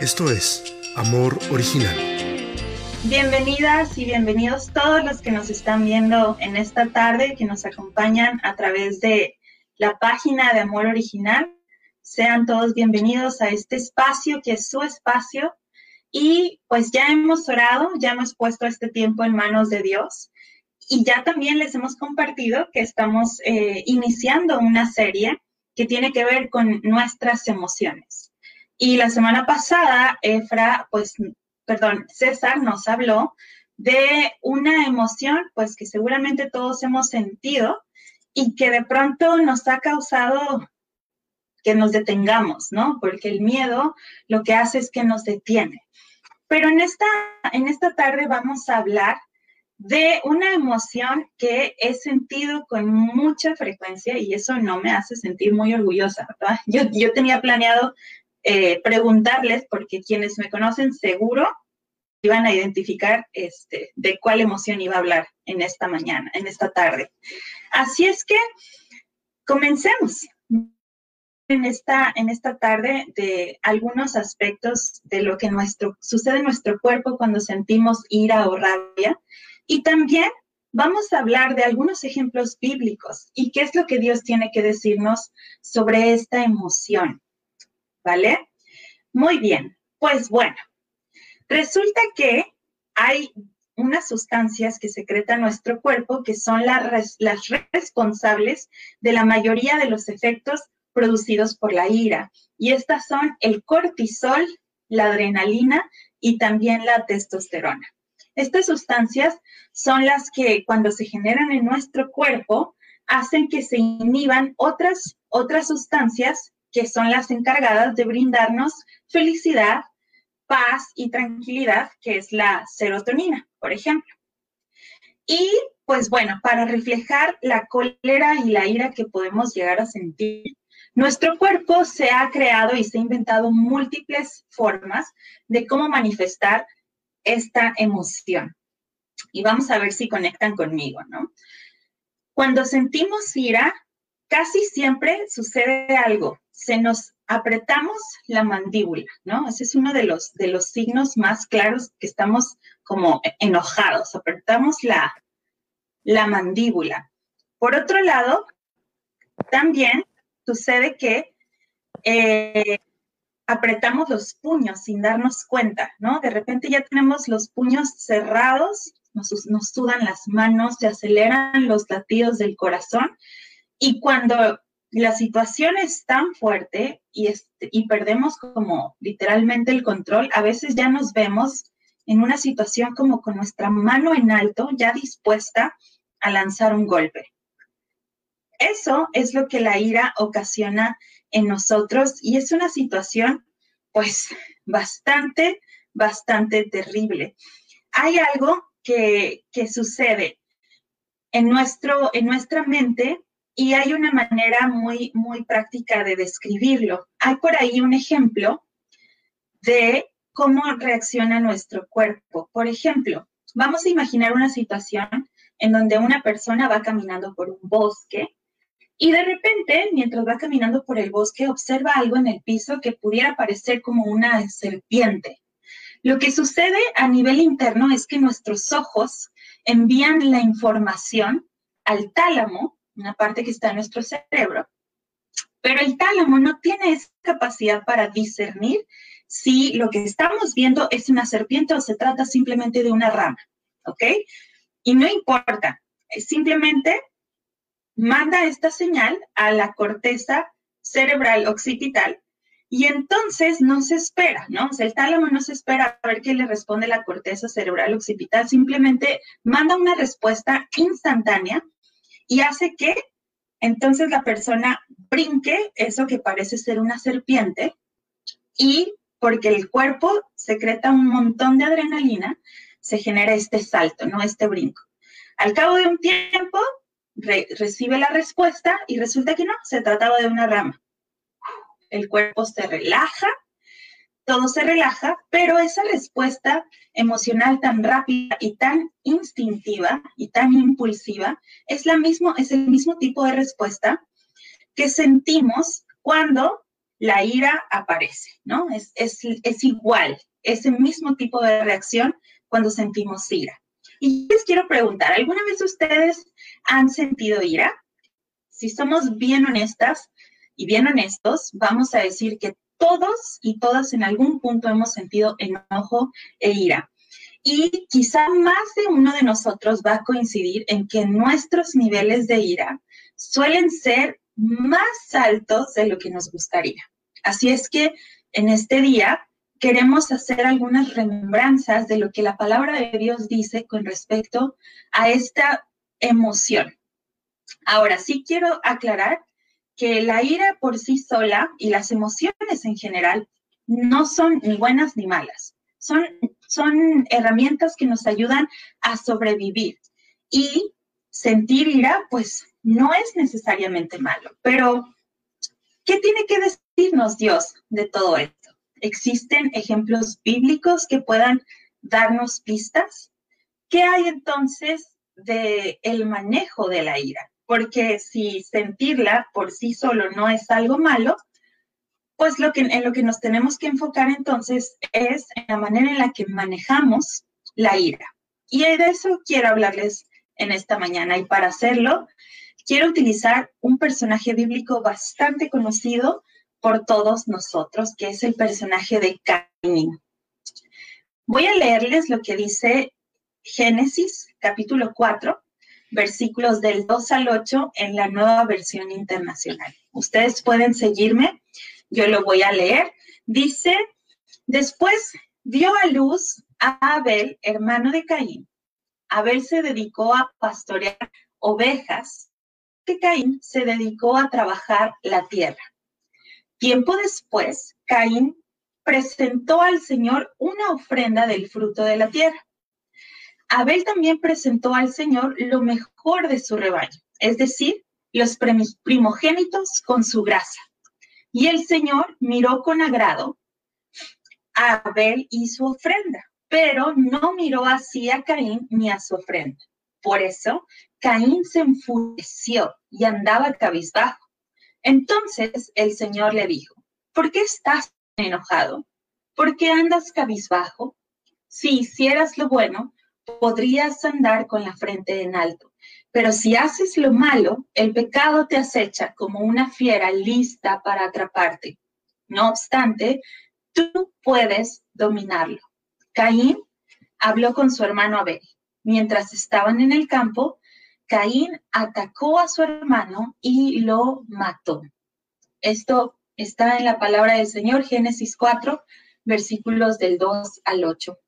Esto es Amor Original. Bienvenidas y bienvenidos todos los que nos están viendo en esta tarde, que nos acompañan a través de la página de Amor Original. Sean todos bienvenidos a este espacio que es su espacio. Y pues ya hemos orado, ya hemos puesto este tiempo en manos de Dios. Y ya también les hemos compartido que estamos eh, iniciando una serie que tiene que ver con nuestras emociones. Y la semana pasada, Efra, pues, perdón, César nos habló de una emoción, pues, que seguramente todos hemos sentido y que de pronto nos ha causado que nos detengamos, ¿no? Porque el miedo lo que hace es que nos detiene. Pero en esta, en esta tarde vamos a hablar de una emoción que he sentido con mucha frecuencia y eso no me hace sentir muy orgullosa, ¿verdad? Yo, yo tenía planeado eh, preguntarles, porque quienes me conocen seguro iban a identificar este, de cuál emoción iba a hablar en esta mañana, en esta tarde. Así es que comencemos en esta, en esta tarde de algunos aspectos de lo que sucede en nuestro cuerpo cuando sentimos ira o rabia. Y también vamos a hablar de algunos ejemplos bíblicos y qué es lo que Dios tiene que decirnos sobre esta emoción. ¿Vale? Muy bien, pues bueno, resulta que hay unas sustancias que secreta nuestro cuerpo que son las, las responsables de la mayoría de los efectos producidos por la ira. Y estas son el cortisol, la adrenalina y también la testosterona. Estas sustancias son las que cuando se generan en nuestro cuerpo hacen que se inhiban otras, otras sustancias que son las encargadas de brindarnos felicidad, paz y tranquilidad, que es la serotonina, por ejemplo. Y pues bueno, para reflejar la cólera y la ira que podemos llegar a sentir, nuestro cuerpo se ha creado y se ha inventado múltiples formas de cómo manifestar esta emoción. Y vamos a ver si conectan conmigo, ¿no? Cuando sentimos ira, casi siempre sucede algo se nos apretamos la mandíbula, ¿no? Ese es uno de los, de los signos más claros que estamos como enojados, apretamos la, la mandíbula. Por otro lado, también sucede que eh, apretamos los puños sin darnos cuenta, ¿no? De repente ya tenemos los puños cerrados, nos, nos sudan las manos, se aceleran los latidos del corazón y cuando la situación es tan fuerte y, perdemos como literalmente el control, a veces ya nos vemos en una situación como con nuestra mano en alto, ya dispuesta a lanzar un golpe. Eso es lo que la ira ocasiona en nosotros y es una situación pues bastante, bastante terrible. Hay algo que, que sucede en, nuestro, en nuestra mente y hay una manera muy, muy práctica de describirlo. Hay por ahí un ejemplo de cómo reacciona nuestro cuerpo. Por ejemplo, vamos a imaginar una situación en donde una persona va caminando por un bosque y de repente, mientras va caminando por el bosque, observa algo en el piso que pudiera parecer como una serpiente. Lo que sucede a nivel interno es que nuestros ojos envían la información al tálamo una parte que está en nuestro cerebro, pero el tálamo no tiene esa capacidad para discernir si lo que estamos viendo es una serpiente o se trata simplemente de una rama, ¿ok? Y no importa, simplemente manda esta señal a la corteza cerebral occipital y entonces no se espera, ¿no? O sea, el tálamo no se espera a ver qué le responde la corteza cerebral occipital, simplemente manda una respuesta instantánea y hace que entonces la persona brinque eso que parece ser una serpiente y porque el cuerpo secreta un montón de adrenalina, se genera este salto, ¿no? Este brinco. Al cabo de un tiempo, recibe la respuesta y resulta que no, se trataba de una rama. El cuerpo se relaja todo se relaja, pero esa respuesta emocional tan rápida y tan instintiva y tan impulsiva es, la mismo, es el mismo tipo de respuesta que sentimos cuando la ira aparece, ¿no? Es, es, igual, ese mismo tipo de reacción cuando sentimos ira. Y les quiero preguntar, ¿alguna vez ustedes han sentido ira? Si somos bien honestas y bien honestos, vamos a decir que todos y todas en algún punto hemos sentido enojo e ira. Y quizá más de uno de nosotros va a coincidir en que nuestros niveles de ira suelen ser más altos de lo que nos gustaría. Así es que en este día queremos hacer algunas remembranzas de lo que la palabra de Dios dice con respecto a esta emoción. Ahora sí quiero aclarar que la ira por sí sola y las emociones en general no son ni buenas ni malas. Son, son herramientas que nos ayudan a sobrevivir. Y sentir ira, pues no es necesariamente malo. Pero, ¿qué tiene que decirnos Dios de todo esto? ¿Existen ejemplos bíblicos que puedan darnos pistas? ¿Qué hay entonces de manejo de la ira? Porque si sentirla por sí solo no es algo malo, pues lo que, en lo que nos tenemos que enfocar entonces es en la manera en la que manejamos la ira. Y de eso quiero hablarles en esta mañana. Y para hacerlo, quiero utilizar un personaje bíblico bastante conocido por todos nosotros, que es el personaje de Caín. Voy a leerles lo que dice Génesis capítulo 4, versículos del 2 al 8 en la nueva versión internacional. Ustedes pueden seguirme, yo lo voy a leer. Dice, después dio a luz a Abel, hermano de Caín. Abel se dedicó a pastorear ovejas, que Caín se dedicó a trabajar la tierra. Tiempo después, Caín presentó al Señor una ofrenda del fruto de la tierra. Abel también presentó al Señor lo mejor de su rebaño, es decir, los primogénitos con su grasa. Y el Señor miró con agrado a Abel y su ofrenda, pero no miró así a Caín ni a su ofrenda. Por eso, Caín se enfureció y andaba cabizbajo. Entonces el Señor le dijo, ¿por qué estás enojado? ¿Por qué andas cabizbajo? Si hicieras lo bueno, podrías andar con la frente en alto. Pero si haces lo malo, el pecado te acecha como una fiera lista para atraparte. No obstante, tú puedes dominarlo. Caín habló con su hermano Abel. Mientras estaban en el campo, Caín atacó a su hermano y lo mató. Esto está en la palabra del Señor, Génesis 4, versículos del 2 al 8.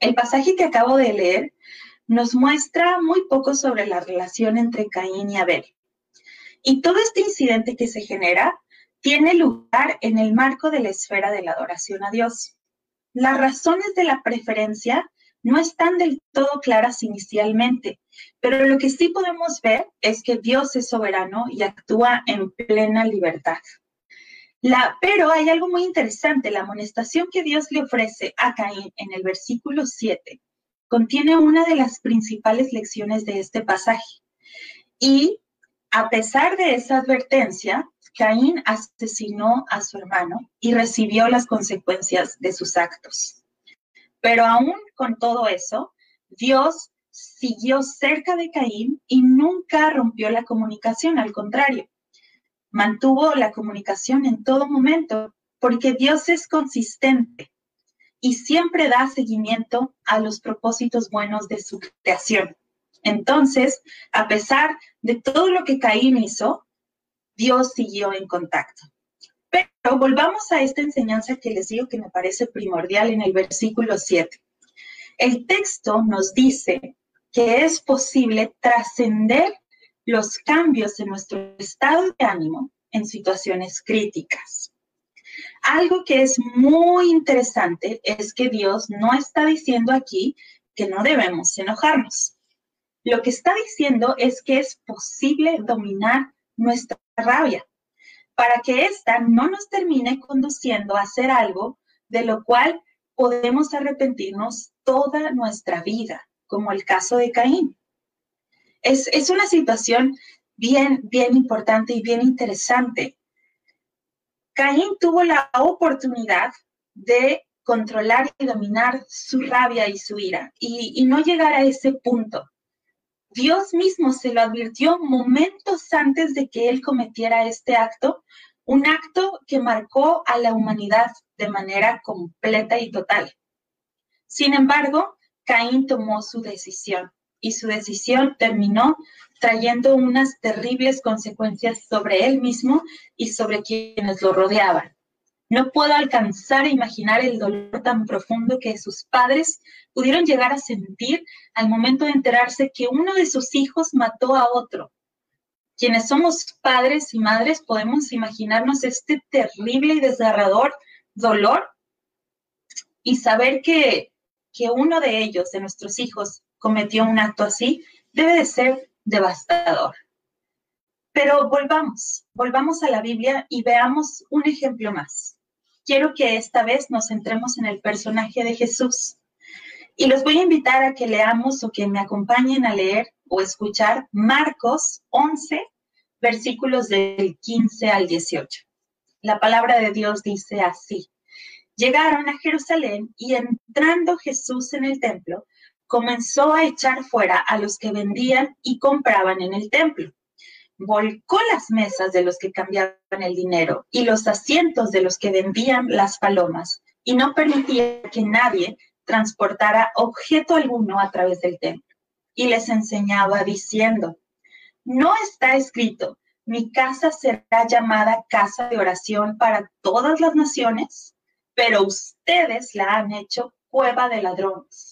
El pasaje que acabo de leer nos muestra muy poco sobre la relación entre Caín y Abel. Y todo este incidente que se genera tiene lugar en el marco de la esfera de la adoración a Dios. Las razones de la preferencia no están del todo claras inicialmente, pero lo que sí podemos ver es que Dios es soberano y actúa en plena libertad pero hay algo muy interesante, la amonestación que Dios le ofrece a Caín en el versículo 7 contiene una de las principales lecciones de este pasaje. Y a pesar de esa advertencia, Caín asesinó a su hermano y recibió las consecuencias de sus actos. Pero aún con todo eso, Dios siguió cerca de Caín y nunca rompió la comunicación, al contrario mantuvo la comunicación en todo momento, porque Dios es consistente y siempre da seguimiento a los propósitos buenos de su creación. Entonces, a pesar de todo lo que Caín hizo, Dios siguió en contacto. Pero volvamos a esta enseñanza que les digo que me parece primordial en el versículo 7. El texto nos dice que es posible trascender los cambios en nuestro estado de ánimo en situaciones críticas. Algo que es muy interesante es que Dios no está diciendo aquí que no debemos enojarnos. Lo que está diciendo es que es posible dominar nuestra rabia para que ésta no nos termine conduciendo a hacer algo de lo cual podemos arrepentirnos toda nuestra vida, como el caso de Caín. Es, una situación bien, bien importante y bien interesante. Caín tuvo la oportunidad de controlar y dominar su rabia y su ira y, no llegar a ese punto. Dios mismo se lo advirtió momentos antes de que él cometiera este acto, un acto que marcó a la humanidad de manera completa y total. Sin embargo, Caín tomó su decisión y su decisión terminó trayendo unas terribles consecuencias sobre él mismo y sobre quienes lo rodeaban. No puedo alcanzar a imaginar el dolor tan profundo que sus padres pudieron llegar a sentir al momento de enterarse que uno de sus hijos mató a otro. Quienes somos padres y madres podemos imaginarnos este terrible y desgarrador dolor y saber que, que uno de ellos, de nuestros hijos, cometió un acto así, debe de ser devastador. Pero volvamos, volvamos a la Biblia y veamos un ejemplo más quiero que esta vez nos centremos en el personaje de Jesús. Y los voy a invitar a que leamos o que me acompañen a leer o escuchar Marcos 11, versículos del 15 al 18. La palabra de Dios dice así. Llegaron a Jerusalén y entrando Jesús en el templo, comenzó a echar fuera a los que vendían y compraban en el templo volcó las mesas de los que cambiaban el dinero y los asientos de los que vendían las palomas y no permitía que nadie transportara objeto alguno a través del templo. Y les enseñaba diciendo, no está escrito, mi casa será llamada casa de oración para todas las naciones, pero ustedes la han hecho cueva de ladrones.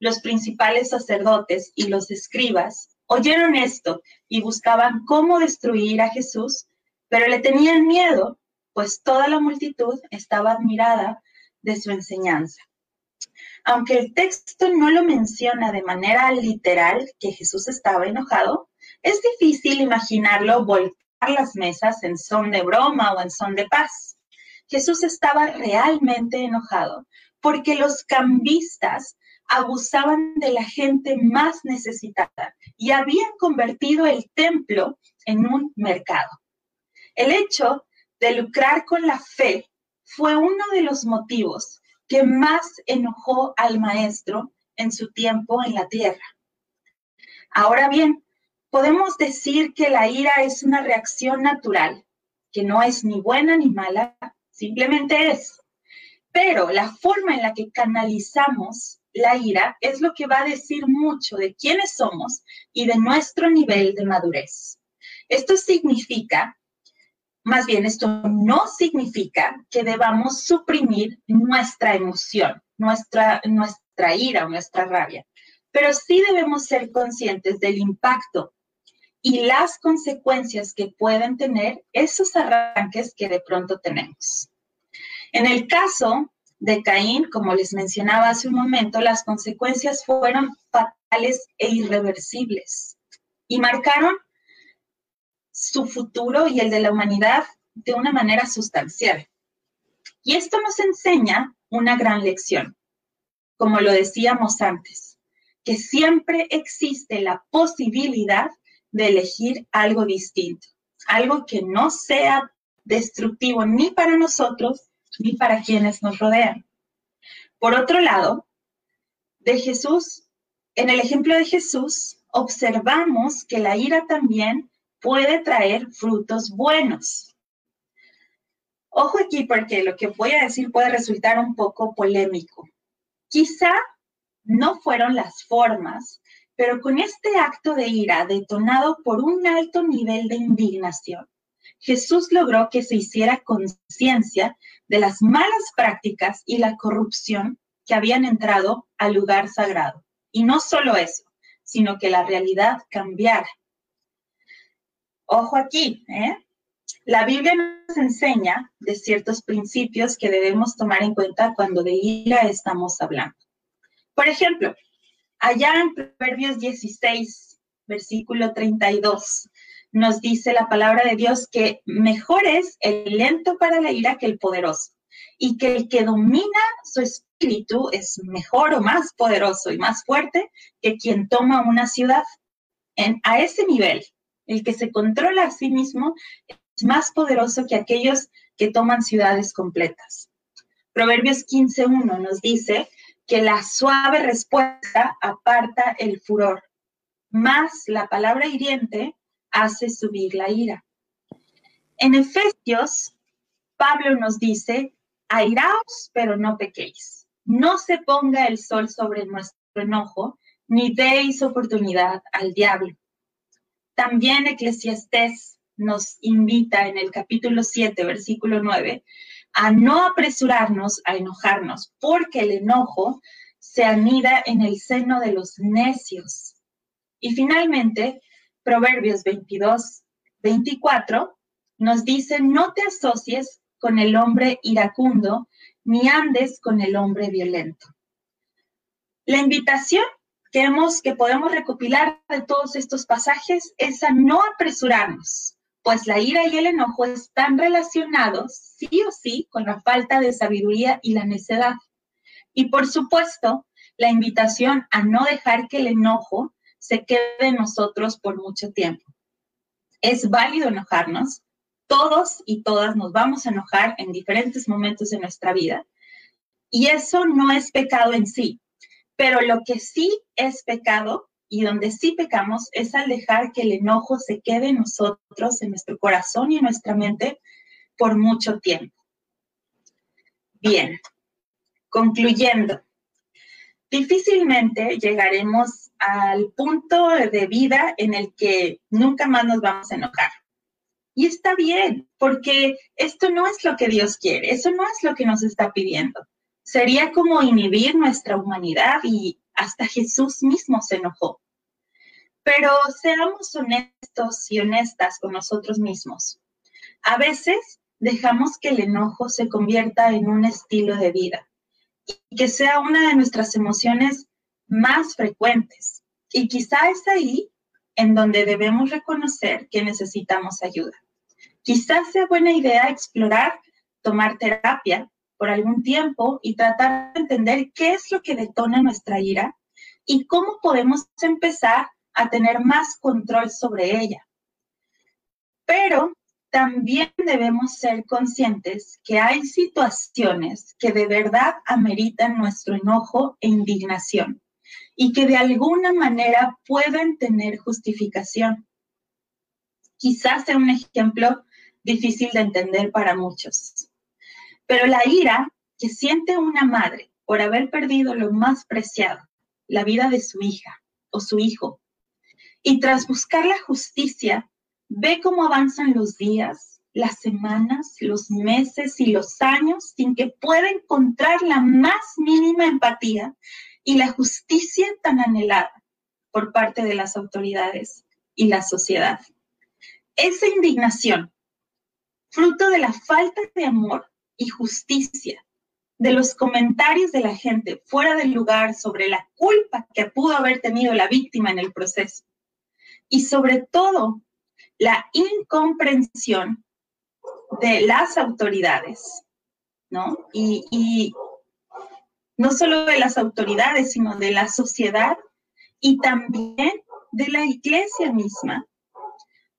Los principales sacerdotes y los escribas oyeron esto y buscaban cómo destruir a Jesús, pero le tenían miedo, pues toda la multitud estaba admirada de su enseñanza. Aunque el texto no lo menciona de manera literal que Jesús estaba enojado, es difícil imaginarlo volcar las mesas en son de broma o en son de paz. Jesús estaba realmente enojado porque los cambistas abusaban de la gente más necesitada y habían convertido el templo en un mercado. El hecho de lucrar con la fe fue uno de los motivos que más enojó al maestro en su tiempo en la tierra. Ahora bien, podemos decir que la ira es una reacción natural, que no es ni buena ni mala, simplemente es. Pero la forma en la que canalizamos la ira es lo que va a decir mucho de quiénes somos y de nuestro nivel de madurez. Esto significa, más bien esto no significa que debamos suprimir nuestra emoción, nuestra, nuestra ira o nuestra rabia, pero sí debemos ser conscientes del impacto y las consecuencias que pueden tener esos arranques que de pronto tenemos. En el caso de Caín, como les mencionaba hace un momento, las consecuencias fueron fatales e irreversibles y marcaron su futuro y el de la humanidad de una manera sustancial. Y esto nos enseña una gran lección, como lo decíamos antes, que siempre existe la posibilidad de elegir algo distinto, algo que no sea destructivo ni para nosotros ni para quienes nos rodean. Por otro lado, de Jesús, en el ejemplo de Jesús, observamos que la ira también puede traer frutos buenos. Ojo aquí porque lo que voy a decir puede resultar un poco polémico. Quizá no fueron las formas, pero con este acto de ira detonado por un alto nivel de indignación, Jesús logró que se hiciera conciencia de las malas prácticas y la corrupción que habían entrado al lugar sagrado. Y no solo eso, sino que la realidad cambiara. Ojo aquí, ¿eh? La Biblia nos enseña de ciertos principios que debemos tomar en cuenta cuando de ira estamos hablando. Por ejemplo, allá en Proverbios 16, versículo 32, nos dice la palabra de Dios que mejor es el lento para la ira que el poderoso y que el que domina su espíritu es mejor o más poderoso y más fuerte que quien toma una ciudad. En, a ese nivel, el que se controla a sí mismo es más poderoso que aquellos que toman ciudades completas. Proverbios 15.1 nos dice que la suave respuesta aparta el furor, más la palabra hiriente hace subir la ira. En Efesios, Pablo nos dice, airaos, pero no pequéis. No se ponga el sol sobre nuestro enojo, ni deis oportunidad al diablo. También Eclesiastés nos invita en el capítulo 7, versículo 9, a no apresurarnos a enojarnos, porque el enojo se anida en el seno de los necios. Y finalmente, Proverbios 22, 24 nos dice, no te asocies con el hombre iracundo, ni andes con el hombre violento. La invitación que, hemos, que podemos recopilar de todos estos pasajes es a no apresurarnos, pues la ira y el enojo están relacionados sí o sí con la falta de sabiduría y la necedad. Y por supuesto, la invitación a no dejar que el enojo se quede en nosotros por mucho tiempo. Es válido enojarnos, todos y todas nos vamos a enojar en diferentes momentos de nuestra vida. Y eso no es pecado en sí. Pero lo que sí es pecado y donde sí pecamos es al dejar que el enojo se quede en nosotros, en nuestro corazón y en nuestra mente por mucho tiempo. Bien, concluyendo, difícilmente llegaremos al punto de vida en el que nunca más nos vamos a enojar. Y está bien, porque esto no es lo que Dios quiere, eso no es lo que nos está pidiendo. Sería como inhibir nuestra humanidad y hasta Jesús mismo se enojó. Pero seamos honestos y honestas con nosotros mismos. A veces dejamos que el enojo se convierta en un estilo de vida y que sea una de nuestras emociones más frecuentes. Y quizá es ahí en donde debemos reconocer que necesitamos ayuda. Quizás sea buena idea explorar, tomar terapia por algún tiempo y tratar de entender qué es lo que detona nuestra ira y cómo podemos empezar a tener más control sobre ella. Pero también debemos ser conscientes que hay situaciones que de verdad ameritan nuestro enojo e indignación y que de alguna manera pueden tener justificación. Quizás sea un ejemplo difícil de entender para muchos. Pero la ira que siente una madre por haber perdido lo más preciado, la vida de su hija o su hijo, y tras buscar la justicia, ve cómo avanzan los días, las semanas, los meses y los años sin que pueda encontrar la más mínima empatía y la justicia tan anhelada por parte de las autoridades y la sociedad. Esa indignación fruto de la falta de amor y justicia, de los comentarios de la gente fuera del lugar sobre la culpa que pudo haber tenido la víctima en el proceso. Y sobre todo, la incomprensión de las autoridades, ¿no? Y, no solo de las autoridades, sino de la sociedad y también de la iglesia misma,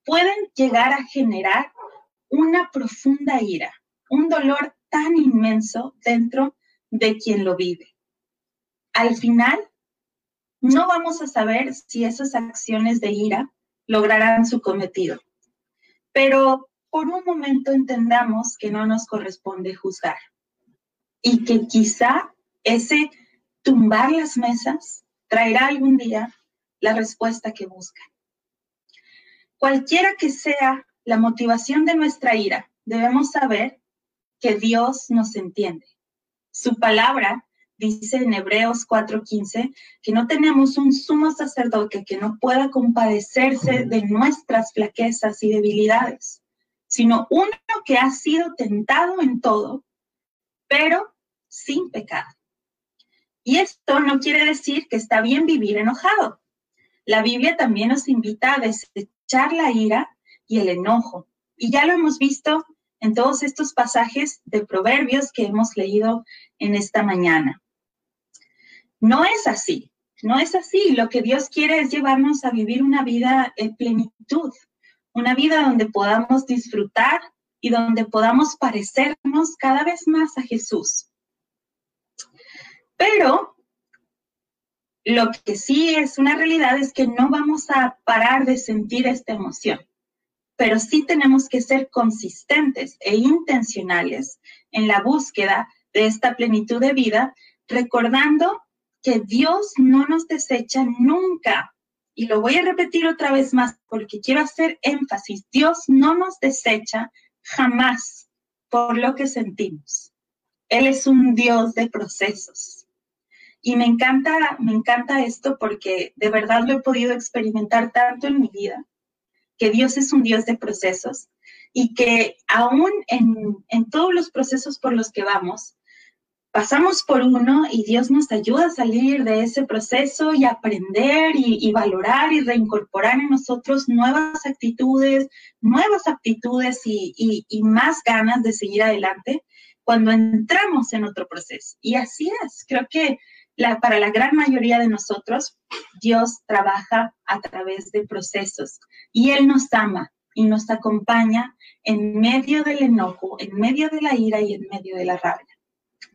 pueden llegar a generar una profunda ira, un dolor tan inmenso dentro de quien lo vive. Al final, no vamos a saber si esas acciones de ira lograrán su cometido, pero por un momento entendamos que no nos corresponde juzgar y que quizá ese tumbar las mesas traerá algún día la respuesta que buscan. Cualquiera que sea la motivación de nuestra ira, debemos saber que Dios nos entiende. Su palabra dice en Hebreos 4:15 que no tenemos un sumo sacerdote que no pueda compadecerse de nuestras flaquezas y debilidades, sino uno que ha sido tentado en todo, pero sin pecado. Y esto no quiere decir que está bien vivir enojado. La Biblia también nos invita a desechar la ira y el enojo. Y ya lo hemos visto en todos estos pasajes de proverbios que hemos leído en esta mañana. No es así, no es así. Lo que Dios quiere es llevarnos a vivir una vida en plenitud, una vida donde podamos disfrutar y donde podamos parecernos cada vez más a Jesús. Pero lo que sí es una realidad es que no vamos a parar de sentir esta emoción, pero sí tenemos que ser consistentes e intencionales en la búsqueda de esta plenitud de vida, recordando que Dios no nos desecha nunca. Y lo voy a repetir otra vez más porque quiero hacer énfasis. Dios no nos desecha jamás por lo que sentimos. Él es un Dios de procesos. Y me encanta, me encanta esto porque de verdad lo he podido experimentar tanto en mi vida, que Dios es un Dios de procesos y que aún en, en todos los procesos por los que vamos, pasamos por uno y Dios nos ayuda a salir de ese proceso y aprender y, valorar y reincorporar en nosotros nuevas actitudes, nuevas aptitudes y, más ganas de seguir adelante cuando entramos en otro proceso. Y así es, creo que para la gran mayoría de nosotros, Dios trabaja a través de procesos y Él nos ama y nos acompaña en medio del enojo, en medio de la ira y en medio de la rabia.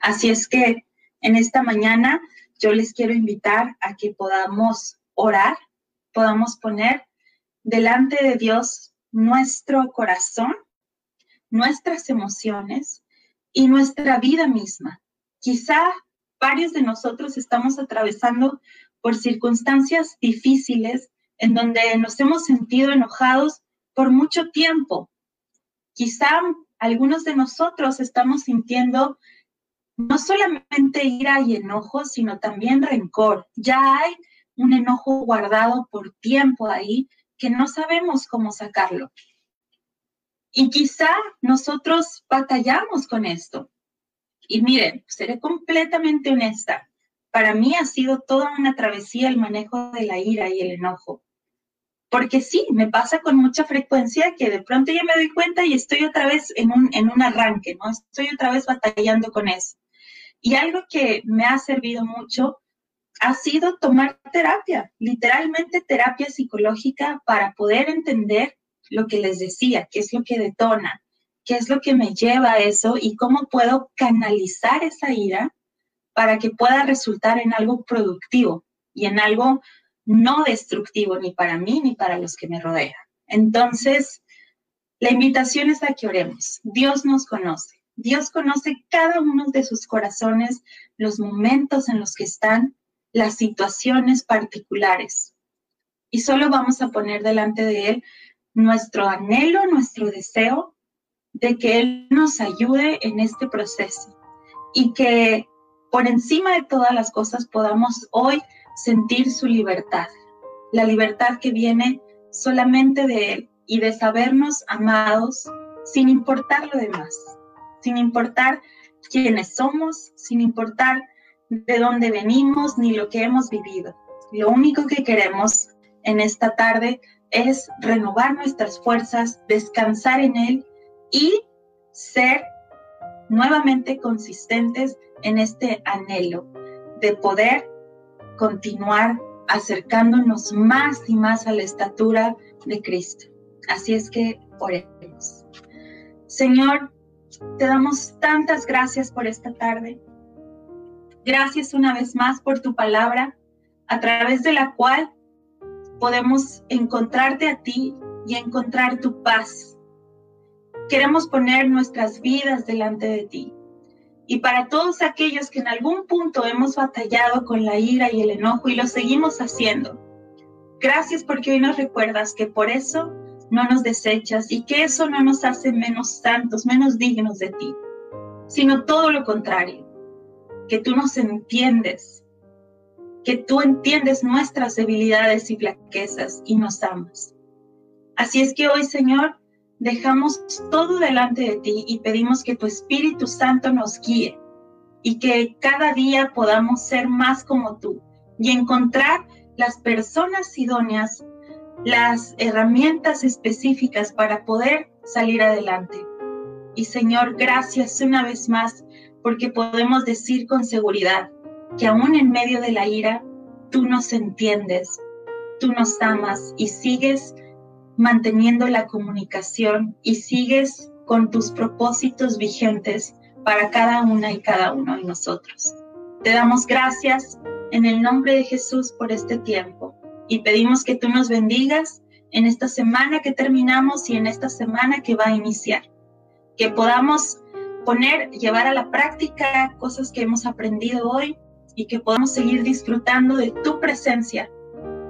Así es que en esta mañana yo les quiero invitar a que podamos orar, podamos poner delante de Dios nuestro corazón, nuestras emociones y nuestra vida misma. Quizá varios de nosotros estamos atravesando por circunstancias difíciles en donde nos hemos sentido enojados por mucho tiempo. Quizá algunos de nosotros estamos sintiendo no solamente ira y enojo, sino también rencor. Ya hay un enojo guardado por tiempo ahí que no sabemos cómo sacarlo. Y quizá nosotros batallamos con esto. Y miren, seré completamente honesta. Para mí ha sido toda una travesía el manejo de la ira y el enojo. Porque sí, me pasa con mucha frecuencia que de pronto ya me doy cuenta y estoy otra vez en un, en un arranque, ¿no? Estoy otra vez batallando con eso. Y algo que me ha servido mucho ha sido tomar terapia, literalmente terapia psicológica para poder entender lo que les decía, qué es lo que detona, qué es lo que me lleva a eso y cómo puedo canalizar esa ira para que pueda resultar en algo productivo y en algo no destructivo ni para mí ni para los que me rodean. Entonces, la invitación es a que oremos. Dios nos conoce. Dios conoce cada uno de sus corazones, los momentos en los que están, las situaciones particulares. Y solo vamos a poner delante de Él nuestro anhelo, nuestro deseo de que Él nos ayude en este proceso y que por encima de todas las cosas podamos hoy sentir su libertad, la libertad que viene solamente de Él y de sabernos amados sin importar lo demás sin importar quiénes somos, sin importar de dónde venimos ni lo que hemos vivido. Lo único que queremos en esta tarde es renovar nuestras fuerzas, descansar en Él y ser nuevamente consistentes en este anhelo de poder continuar acercándonos más y más a la estatura de Cristo. Así es que oremos. Señor, te damos tantas gracias por esta tarde. Gracias una vez más por tu palabra, a través de la cual podemos encontrarte a ti y encontrar tu paz. Queremos poner nuestras vidas delante de ti. Y para todos aquellos que en algún punto hemos batallado con la ira y el enojo y lo seguimos haciendo, gracias porque hoy nos recuerdas que por eso no nos desechas y que eso no nos hace menos santos, menos dignos de ti, sino todo lo contrario, que tú nos entiendes, que tú entiendes nuestras debilidades y flaquezas y nos amas. Así es que hoy, Señor, dejamos todo delante de ti y pedimos que tu Espíritu Santo nos guíe y que cada día podamos ser más como tú y encontrar las personas idóneas las herramientas específicas para poder salir adelante. Y Señor, gracias una vez más porque podemos decir con seguridad que aún en medio de la ira, tú nos entiendes, tú nos amas y sigues manteniendo la comunicación y sigues con tus propósitos vigentes para cada una y cada uno de nosotros. Te damos gracias en el nombre de Jesús por este tiempo y pedimos que tú nos bendigas en esta semana que terminamos y en esta semana que va a iniciar. Que podamos poner, llevar a la práctica cosas que hemos aprendido hoy y que podamos seguir disfrutando de tu presencia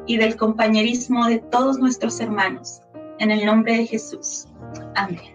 y del compañerismo de todos nuestros hermanos. En el nombre de Jesús. Amén.